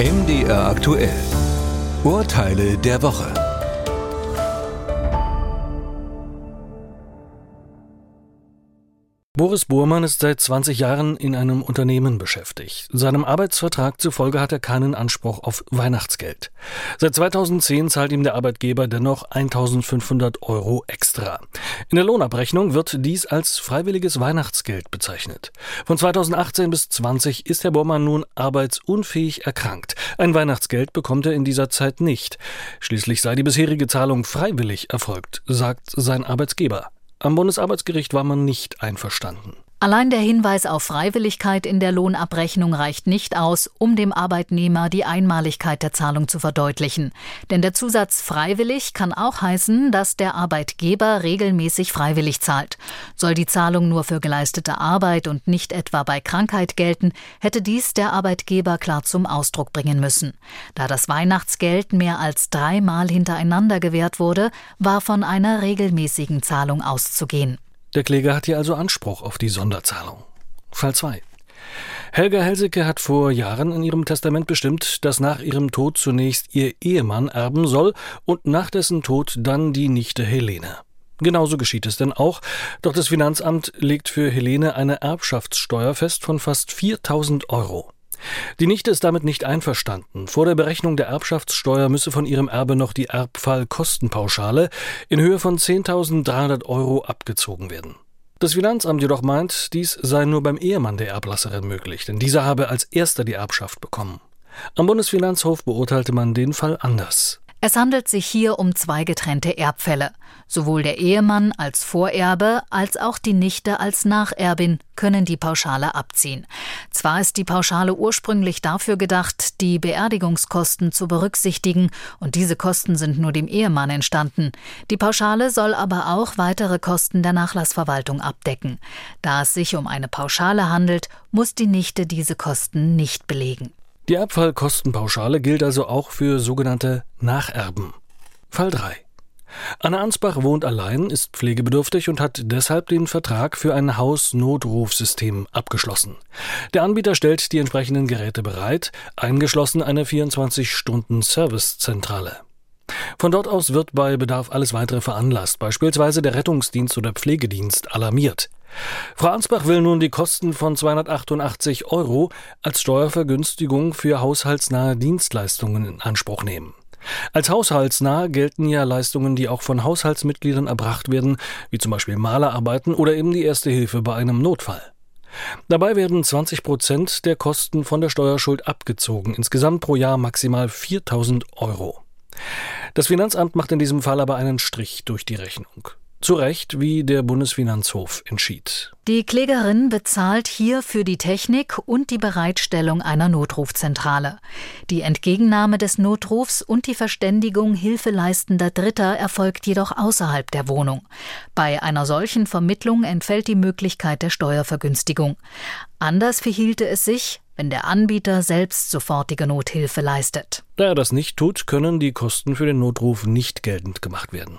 MDR aktuell. Urteile der Woche. Boris Burmann ist seit 20 Jahren in einem Unternehmen beschäftigt. Seinem Arbeitsvertrag zufolge hat er keinen Anspruch auf Weihnachtsgeld. Seit 2010 zahlt ihm der Arbeitgeber dennoch 1500 Euro extra. In der Lohnabrechnung wird dies als freiwilliges Weihnachtsgeld bezeichnet. Von 2018 bis 20 ist Herr Burmann nun arbeitsunfähig erkrankt. Ein Weihnachtsgeld bekommt er in dieser Zeit nicht. Schließlich sei die bisherige Zahlung freiwillig erfolgt, sagt sein Arbeitsgeber. Am Bundesarbeitsgericht war man nicht einverstanden. Allein der Hinweis auf Freiwilligkeit in der Lohnabrechnung reicht nicht aus, um dem Arbeitnehmer die Einmaligkeit der Zahlung zu verdeutlichen. Denn der Zusatz freiwillig kann auch heißen, dass der Arbeitgeber regelmäßig freiwillig zahlt. Soll die Zahlung nur für geleistete Arbeit und nicht etwa bei Krankheit gelten, hätte dies der Arbeitgeber klar zum Ausdruck bringen müssen. Da das Weihnachtsgeld mehr als dreimal hintereinander gewährt wurde, war von einer regelmäßigen Zahlung auszugehen. Der Kläger hat hier also Anspruch auf die Sonderzahlung. Fall 2. Helga Helsicke hat vor Jahren in ihrem Testament bestimmt, dass nach ihrem Tod zunächst ihr Ehemann erben soll und nach dessen Tod dann die Nichte Helene. Genauso geschieht es denn auch, doch das Finanzamt legt für Helene eine Erbschaftssteuer fest von fast 4000 Euro. Die Nichte ist damit nicht einverstanden. Vor der Berechnung der Erbschaftssteuer müsse von ihrem Erbe noch die Erbfallkostenpauschale in Höhe von 10.300 Euro abgezogen werden. Das Finanzamt jedoch meint, dies sei nur beim Ehemann der Erblasserin möglich, denn dieser habe als erster die Erbschaft bekommen. Am Bundesfinanzhof beurteilte man den Fall anders. Es handelt sich hier um zwei getrennte Erbfälle. Sowohl der Ehemann als Vorerbe als auch die Nichte als Nacherbin können die Pauschale abziehen. Zwar ist die Pauschale ursprünglich dafür gedacht, die Beerdigungskosten zu berücksichtigen, und diese Kosten sind nur dem Ehemann entstanden. Die Pauschale soll aber auch weitere Kosten der Nachlassverwaltung abdecken. Da es sich um eine Pauschale handelt, muss die Nichte diese Kosten nicht belegen. Die Abfallkostenpauschale gilt also auch für sogenannte Nacherben. Fall 3. Anne Ansbach wohnt allein, ist pflegebedürftig und hat deshalb den Vertrag für ein Hausnotrufsystem abgeschlossen. Der Anbieter stellt die entsprechenden Geräte bereit, eingeschlossen eine 24-Stunden-Servicezentrale. Von dort aus wird bei Bedarf alles weitere veranlasst, beispielsweise der Rettungsdienst oder Pflegedienst alarmiert. Frau Ansbach will nun die Kosten von 288 Euro als Steuervergünstigung für haushaltsnahe Dienstleistungen in Anspruch nehmen. Als haushaltsnah gelten ja Leistungen, die auch von Haushaltsmitgliedern erbracht werden, wie zum Beispiel Malerarbeiten oder eben die Erste Hilfe bei einem Notfall. Dabei werden 20 Prozent der Kosten von der Steuerschuld abgezogen, insgesamt pro Jahr maximal 4000 Euro. Das Finanzamt macht in diesem Fall aber einen Strich durch die Rechnung. Zu Recht, wie der Bundesfinanzhof entschied. Die Klägerin bezahlt hier für die Technik und die Bereitstellung einer Notrufzentrale. Die Entgegennahme des Notrufs und die Verständigung hilfeleistender Dritter erfolgt jedoch außerhalb der Wohnung. Bei einer solchen Vermittlung entfällt die Möglichkeit der Steuervergünstigung. Anders verhielte es sich, wenn der Anbieter selbst sofortige Nothilfe leistet. Da er das nicht tut, können die Kosten für den Notruf nicht geltend gemacht werden.